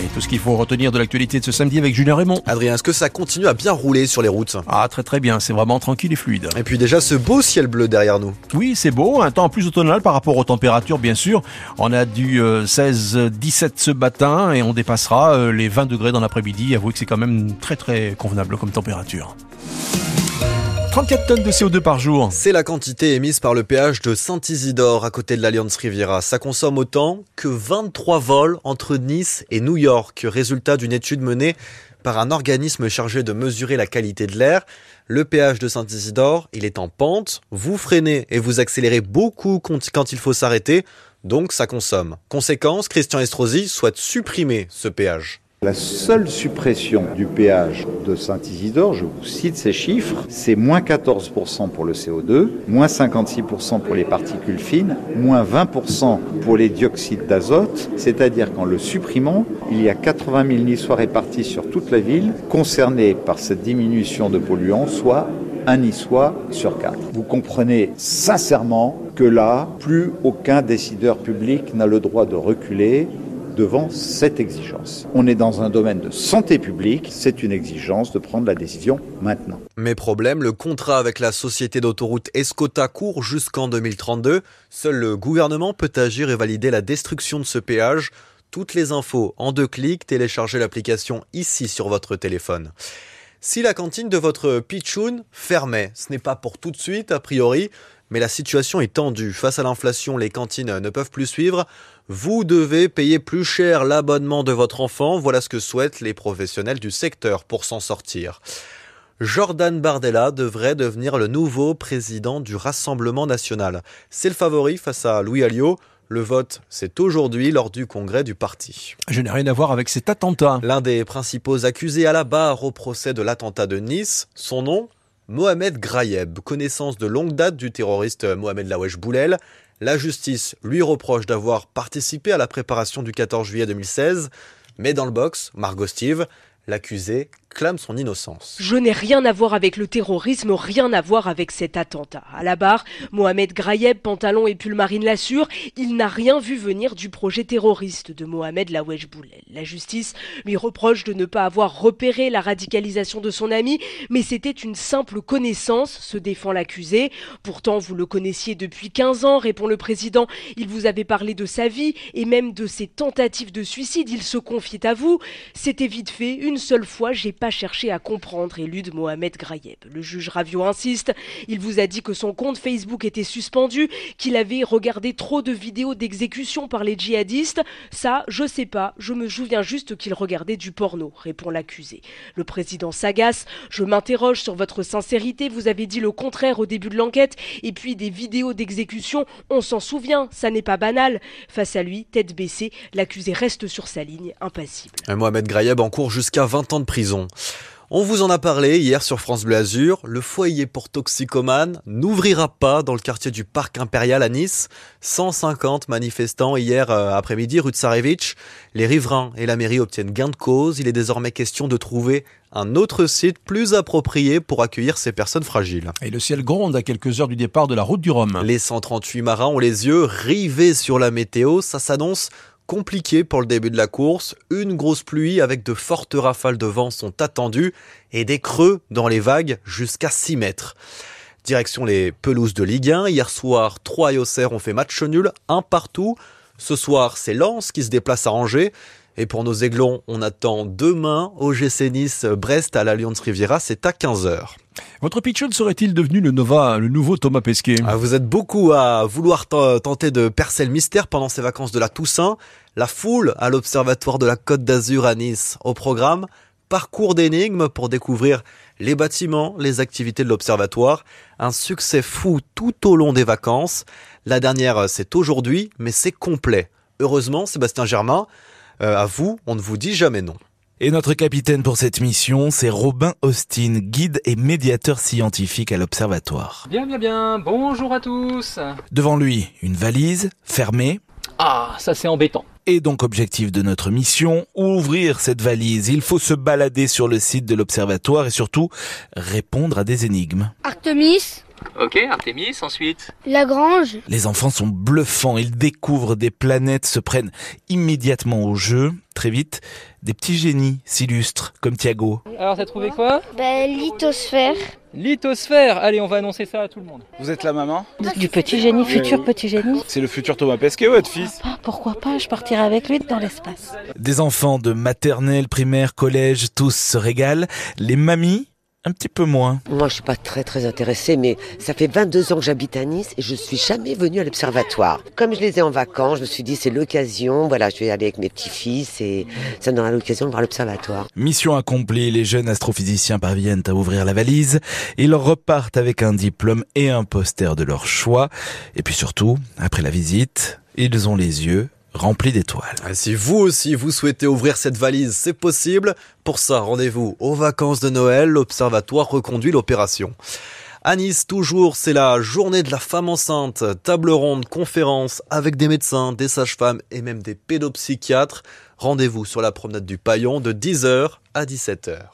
Et tout ce qu'il faut retenir de l'actualité de ce samedi avec Julien Raymond. Adrien, est-ce que ça continue à bien rouler sur les routes? Ah, très très bien, c'est vraiment tranquille et fluide. Et puis déjà ce beau ciel bleu derrière nous. Oui, c'est beau, un temps plus automnal par rapport aux températures, bien sûr. On a du 16-17 euh, ce matin et on dépassera euh, les 20 degrés dans l'après-midi. Avouez que c'est quand même très très convenable comme température. 34 tonnes de CO2 par jour. C'est la quantité émise par le péage de Saint-Isidore à côté de l'Alliance Riviera. Ça consomme autant que 23 vols entre Nice et New York, résultat d'une étude menée par un organisme chargé de mesurer la qualité de l'air. Le péage de Saint-Isidore, il est en pente, vous freinez et vous accélérez beaucoup quand il faut s'arrêter, donc ça consomme. Conséquence, Christian Estrosi souhaite supprimer ce péage. La seule suppression du péage de Saint-Isidore, je vous cite ces chiffres, c'est moins 14% pour le CO2, moins 56% pour les particules fines, moins 20% pour les dioxydes d'azote, c'est-à-dire qu'en le supprimant, il y a 80 000 niçois répartis sur toute la ville concernés par cette diminution de polluants, soit un niçois sur quatre. Vous comprenez sincèrement que là, plus aucun décideur public n'a le droit de reculer devant cette exigence. On est dans un domaine de santé publique, c'est une exigence de prendre la décision maintenant. Mais problème, le contrat avec la société d'autoroute Escota court jusqu'en 2032. Seul le gouvernement peut agir et valider la destruction de ce péage. Toutes les infos en deux clics, téléchargez l'application ici sur votre téléphone. Si la cantine de votre pitchoun fermait, ce n'est pas pour tout de suite a priori, mais la situation est tendue. Face à l'inflation, les cantines ne peuvent plus suivre. Vous devez payer plus cher l'abonnement de votre enfant. Voilà ce que souhaitent les professionnels du secteur pour s'en sortir. Jordan Bardella devrait devenir le nouveau président du Rassemblement national. C'est le favori face à Louis Alliot. Le vote, c'est aujourd'hui lors du congrès du parti. Je n'ai rien à voir avec cet attentat. L'un des principaux accusés à la barre au procès de l'attentat de Nice, son nom Mohamed Grayeb, connaissance de longue date du terroriste Mohamed Lawesh Boulel. La justice lui reproche d'avoir participé à la préparation du 14 juillet 2016, mais dans le box, Margot Steve, l'accusé clame. Je n'ai rien à voir avec le terrorisme, rien à voir avec cet attentat. À la barre, Mohamed Grayeb, pantalon et pull marine l'assure, il n'a rien vu venir du projet terroriste de Mohamed Lawesh Boulel. La justice lui reproche de ne pas avoir repéré la radicalisation de son ami, mais c'était une simple connaissance, se défend l'accusé. Pourtant, vous le connaissiez depuis 15 ans, répond le président. Il vous avait parlé de sa vie et même de ses tentatives de suicide. Il se confiait à vous. C'était vite fait. Une seule fois, j'ai pas cherché à comprendre, élude Mohamed Grayeb. Le juge Ravio insiste. Il vous a dit que son compte Facebook était suspendu, qu'il avait regardé trop de vidéos d'exécution par les djihadistes. Ça, je sais pas. Je me souviens juste qu'il regardait du porno, répond l'accusé. Le président s'agace. Je m'interroge sur votre sincérité. Vous avez dit le contraire au début de l'enquête. Et puis des vidéos d'exécution, on s'en souvient. Ça n'est pas banal. Face à lui, tête baissée, l'accusé reste sur sa ligne, impassible. Mohamed Grayeb en cours jusqu'à 20 ans de prison. On vous en a parlé hier sur France Bleu Azur. Le foyer pour toxicomanes n'ouvrira pas dans le quartier du Parc Impérial à Nice. 150 manifestants hier euh, après-midi rue de. Les riverains et la mairie obtiennent gain de cause. Il est désormais question de trouver un autre site plus approprié pour accueillir ces personnes fragiles. Et le ciel gronde à quelques heures du départ de la route du Rhum. Les 138 marins ont les yeux rivés sur la météo. Ça s'annonce compliqué pour le début de la course. Une grosse pluie avec de fortes rafales de vent sont attendues et des creux dans les vagues jusqu'à 6 mètres. Direction les pelouses de Ligue 1. Hier soir, Troyes et Auxerre ont fait match nul, un partout. Ce soir, c'est Lens qui se déplace à Angers. Et pour nos aiglons, on attend demain au GC Nice Brest à l'Alliance Riviera, c'est à 15h. Votre pitchon serait-il devenu le, Nova, le nouveau Thomas Pesquet? Ah, Vous êtes beaucoup à vouloir tenter de percer le mystère pendant ces vacances de la Toussaint. La foule à l'Observatoire de la Côte d'Azur à Nice. Au programme, parcours d'énigmes pour découvrir les bâtiments, les activités de l'Observatoire. Un succès fou tout au long des vacances. La dernière, c'est aujourd'hui, mais c'est complet. Heureusement, Sébastien Germain, euh, à vous, on ne vous dit jamais non. Et notre capitaine pour cette mission, c'est Robin Austin, guide et médiateur scientifique à l'Observatoire. Bien, bien, bien. Bonjour à tous. Devant lui, une valise fermée. Ah, ça c'est embêtant. Et donc objectif de notre mission, ouvrir cette valise. Il faut se balader sur le site de l'Observatoire et surtout répondre à des énigmes. Artemis, Ok, Artemis, ensuite. Lagrange. Les enfants sont bluffants, ils découvrent des planètes, se prennent immédiatement au jeu. Très vite, des petits génies s'illustrent, comme Thiago. Alors, t'as trouvé quoi? Ben, lithosphère. Lithosphère Allez, on va annoncer ça à tout le monde. Vous êtes la maman Du petit génie, futur petit génie. C'est le futur Thomas Pesquet, votre fils Ah, pourquoi pas, je partirai avec lui dans l'espace. Des enfants de maternelle, primaire, collège, tous se régalent. Les mamies, un petit peu moins. Moi, je suis pas très très intéressée, mais ça fait 22 ans que j'habite à Nice et je suis jamais venue à l'observatoire. Comme je les ai en vacances, je me suis dit c'est l'occasion. Voilà, je vais aller avec mes petits-fils et ça me donnera l'occasion de voir l'observatoire. Mission accomplie, les jeunes astrophysiciens parviennent à ouvrir la valise. Ils repartent avec un diplôme et un poster de leur choix. Et puis surtout, après la visite, ils ont les yeux remplis d'étoiles. Ah, Si vous aussi vous souhaitez ouvrir cette valise, c'est possible. Pour ça, rendez-vous aux vacances de Noël. L'Observatoire reconduit l'opération. À Nice, toujours, c'est la journée de la femme enceinte. Table ronde, conférence avec des médecins, des sages-femmes et même des pédopsychiatres. Rendez-vous sur la promenade du Paillon de 10h à 17h.